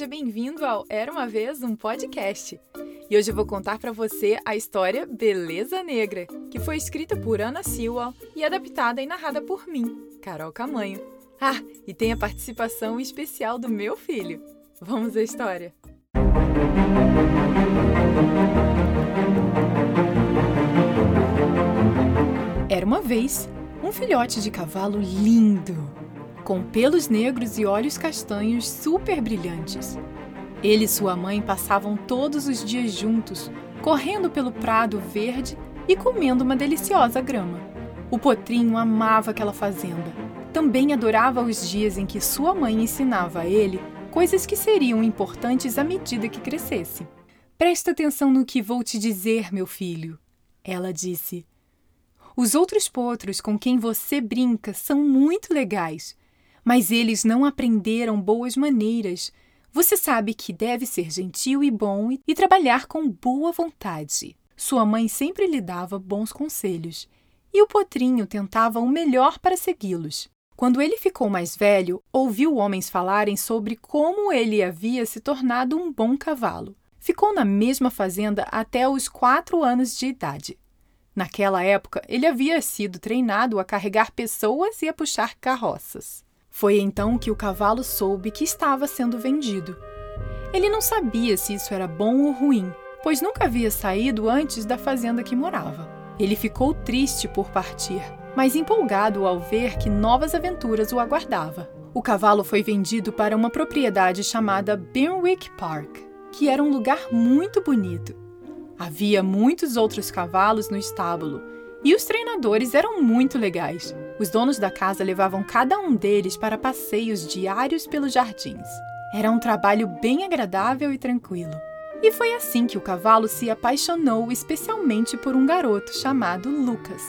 seja bem-vindo ao Era uma vez um podcast. E hoje eu vou contar para você a história Beleza Negra, que foi escrita por Ana Sewell e adaptada e narrada por mim, Carol Camanho. Ah, e tem a participação especial do meu filho. Vamos à história. Era uma vez um filhote de cavalo lindo, com pelos negros e olhos castanhos super brilhantes. Ele e sua mãe passavam todos os dias juntos, correndo pelo prado verde e comendo uma deliciosa grama. O potrinho amava aquela fazenda. Também adorava os dias em que sua mãe ensinava a ele coisas que seriam importantes à medida que crescesse. Presta atenção no que vou te dizer, meu filho, ela disse. Os outros potros com quem você brinca são muito legais, mas eles não aprenderam boas maneiras. Você sabe que deve ser gentil e bom e trabalhar com boa vontade. Sua mãe sempre lhe dava bons conselhos, e o potrinho tentava o melhor para segui-los. Quando ele ficou mais velho, ouviu homens falarem sobre como ele havia se tornado um bom cavalo. Ficou na mesma fazenda até os quatro anos de idade. Naquela época, ele havia sido treinado a carregar pessoas e a puxar carroças. Foi então que o cavalo soube que estava sendo vendido. Ele não sabia se isso era bom ou ruim, pois nunca havia saído antes da fazenda que morava. Ele ficou triste por partir, mas empolgado ao ver que novas aventuras o aguardava. O cavalo foi vendido para uma propriedade chamada Benwick Park, que era um lugar muito bonito. Havia muitos outros cavalos no estábulo e os treinadores eram muito legais. Os donos da casa levavam cada um deles para passeios diários pelos jardins. Era um trabalho bem agradável e tranquilo. E foi assim que o cavalo se apaixonou especialmente por um garoto chamado Lucas,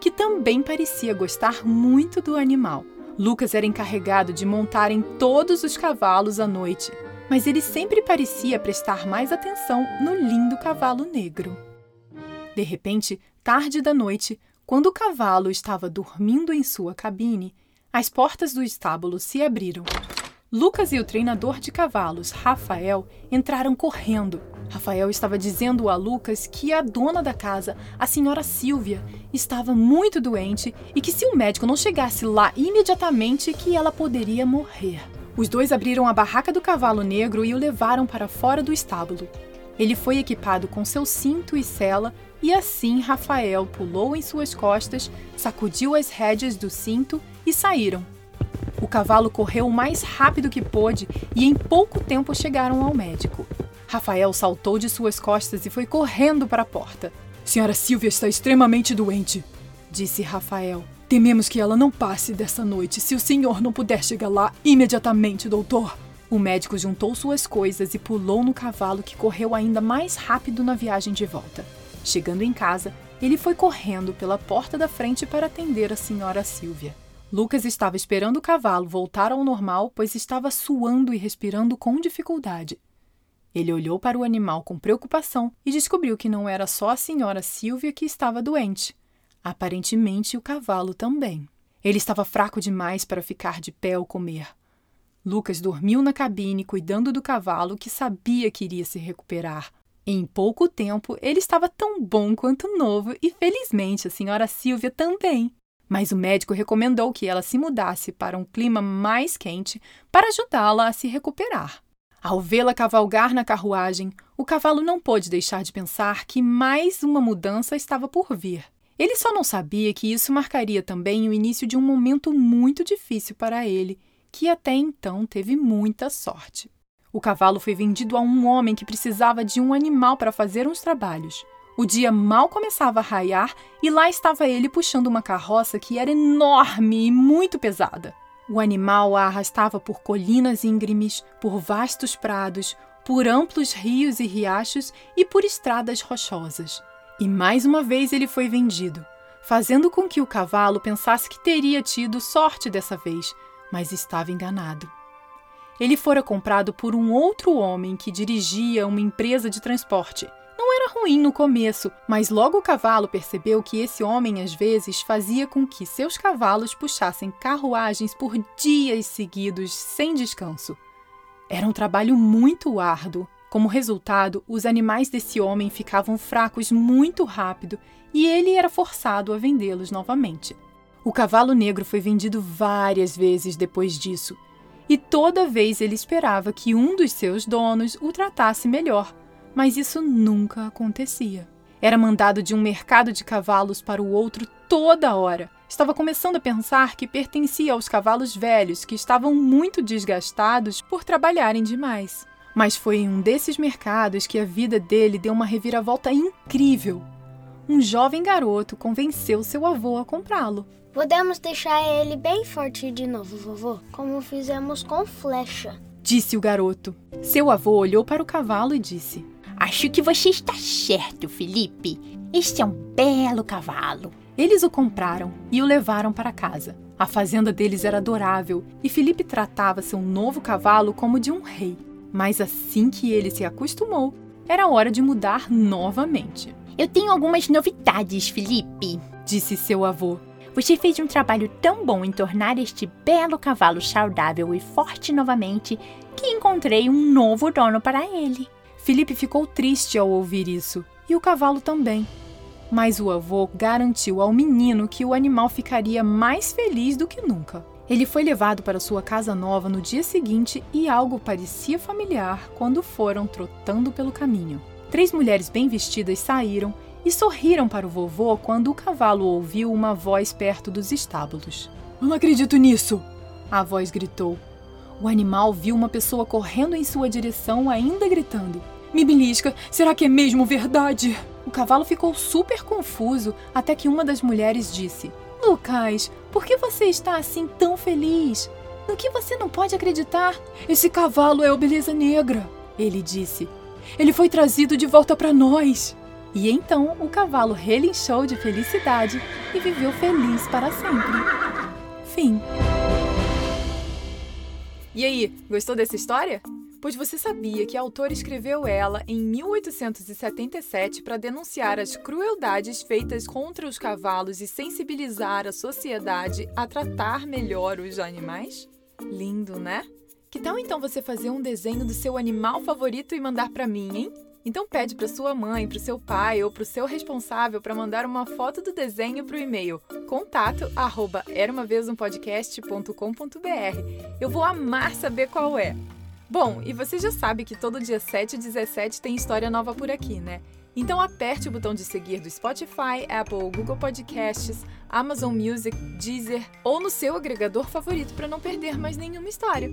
que também parecia gostar muito do animal. Lucas era encarregado de montar em todos os cavalos à noite mas ele sempre parecia prestar mais atenção no lindo cavalo negro. De repente, tarde da noite, quando o cavalo estava dormindo em sua cabine, as portas do estábulo se abriram. Lucas e o treinador de cavalos, Rafael, entraram correndo. Rafael estava dizendo a Lucas que a dona da casa, a senhora Silvia, estava muito doente e que se o médico não chegasse lá imediatamente que ela poderia morrer. Os dois abriram a barraca do cavalo negro e o levaram para fora do estábulo. Ele foi equipado com seu cinto e sela, e assim Rafael pulou em suas costas, sacudiu as rédeas do cinto e saíram. O cavalo correu o mais rápido que pôde e em pouco tempo chegaram ao médico. Rafael saltou de suas costas e foi correndo para a porta. Senhora Silvia está extremamente doente, disse Rafael. Tememos que ela não passe dessa noite se o senhor não puder chegar lá imediatamente, doutor. O médico juntou suas coisas e pulou no cavalo que correu ainda mais rápido na viagem de volta. Chegando em casa, ele foi correndo pela porta da frente para atender a senhora Silvia. Lucas estava esperando o cavalo voltar ao normal, pois estava suando e respirando com dificuldade. Ele olhou para o animal com preocupação e descobriu que não era só a senhora Silvia que estava doente. Aparentemente, o cavalo também. Ele estava fraco demais para ficar de pé ou comer. Lucas dormiu na cabine cuidando do cavalo que sabia que iria se recuperar. Em pouco tempo, ele estava tão bom quanto novo e, felizmente, a senhora Silvia também. Mas o médico recomendou que ela se mudasse para um clima mais quente para ajudá-la a se recuperar. Ao vê-la cavalgar na carruagem, o cavalo não pôde deixar de pensar que mais uma mudança estava por vir. Ele só não sabia que isso marcaria também o início de um momento muito difícil para ele, que até então teve muita sorte. O cavalo foi vendido a um homem que precisava de um animal para fazer uns trabalhos. O dia mal começava a raiar e lá estava ele puxando uma carroça que era enorme e muito pesada. O animal a arrastava por colinas íngremes, por vastos prados, por amplos rios e riachos e por estradas rochosas. E mais uma vez ele foi vendido, fazendo com que o cavalo pensasse que teria tido sorte dessa vez, mas estava enganado. Ele fora comprado por um outro homem que dirigia uma empresa de transporte. Não era ruim no começo, mas logo o cavalo percebeu que esse homem às vezes fazia com que seus cavalos puxassem carruagens por dias seguidos sem descanso. Era um trabalho muito árduo. Como resultado, os animais desse homem ficavam fracos muito rápido e ele era forçado a vendê-los novamente. O cavalo negro foi vendido várias vezes depois disso, e toda vez ele esperava que um dos seus donos o tratasse melhor, mas isso nunca acontecia. Era mandado de um mercado de cavalos para o outro toda hora. Estava começando a pensar que pertencia aos cavalos velhos que estavam muito desgastados por trabalharem demais. Mas foi em um desses mercados que a vida dele deu uma reviravolta incrível. Um jovem garoto convenceu seu avô a comprá-lo. Podemos deixar ele bem forte de novo, vovô, como fizemos com Flecha. Disse o garoto. Seu avô olhou para o cavalo e disse: Acho que você está certo, Felipe. Este é um belo cavalo. Eles o compraram e o levaram para casa. A fazenda deles era adorável e Felipe tratava seu novo cavalo como de um rei. Mas assim que ele se acostumou, era hora de mudar novamente. Eu tenho algumas novidades, Felipe, disse seu avô. Você fez um trabalho tão bom em tornar este belo cavalo saudável e forte novamente que encontrei um novo dono para ele. Felipe ficou triste ao ouvir isso, e o cavalo também. Mas o avô garantiu ao menino que o animal ficaria mais feliz do que nunca. Ele foi levado para sua casa nova no dia seguinte e algo parecia familiar quando foram trotando pelo caminho. Três mulheres bem vestidas saíram e sorriram para o vovô quando o cavalo ouviu uma voz perto dos estábulos. Não acredito nisso! A voz gritou. O animal viu uma pessoa correndo em sua direção, ainda gritando. Mibilisca, será que é mesmo verdade? O cavalo ficou super confuso até que uma das mulheres disse: Lucas, por que você está assim tão feliz? No que você não pode acreditar? Esse cavalo é o Beleza Negra, ele disse. Ele foi trazido de volta para nós. E então o cavalo relinchou de felicidade e viveu feliz para sempre. Fim. E aí, gostou dessa história? Pois você sabia que a autora escreveu ela em 1877 para denunciar as crueldades feitas contra os cavalos e sensibilizar a sociedade a tratar melhor os animais? Lindo, né? Que tal então você fazer um desenho do seu animal favorito e mandar para mim, hein? Então pede para sua mãe, para seu pai ou para o seu responsável para mandar uma foto do desenho para o e-mail contato Eu vou amar saber qual é. Bom, e você já sabe que todo dia 7 e 17 tem história nova por aqui, né? Então aperte o botão de seguir do Spotify, Apple, Google Podcasts, Amazon Music, Deezer ou no seu agregador favorito para não perder mais nenhuma história.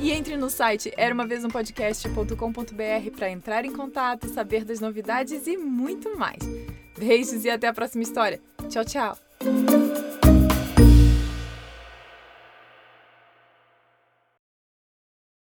E entre no site era uma vez um podcast.com.br para entrar em contato, saber das novidades e muito mais. Beijos e até a próxima história. Tchau, tchau.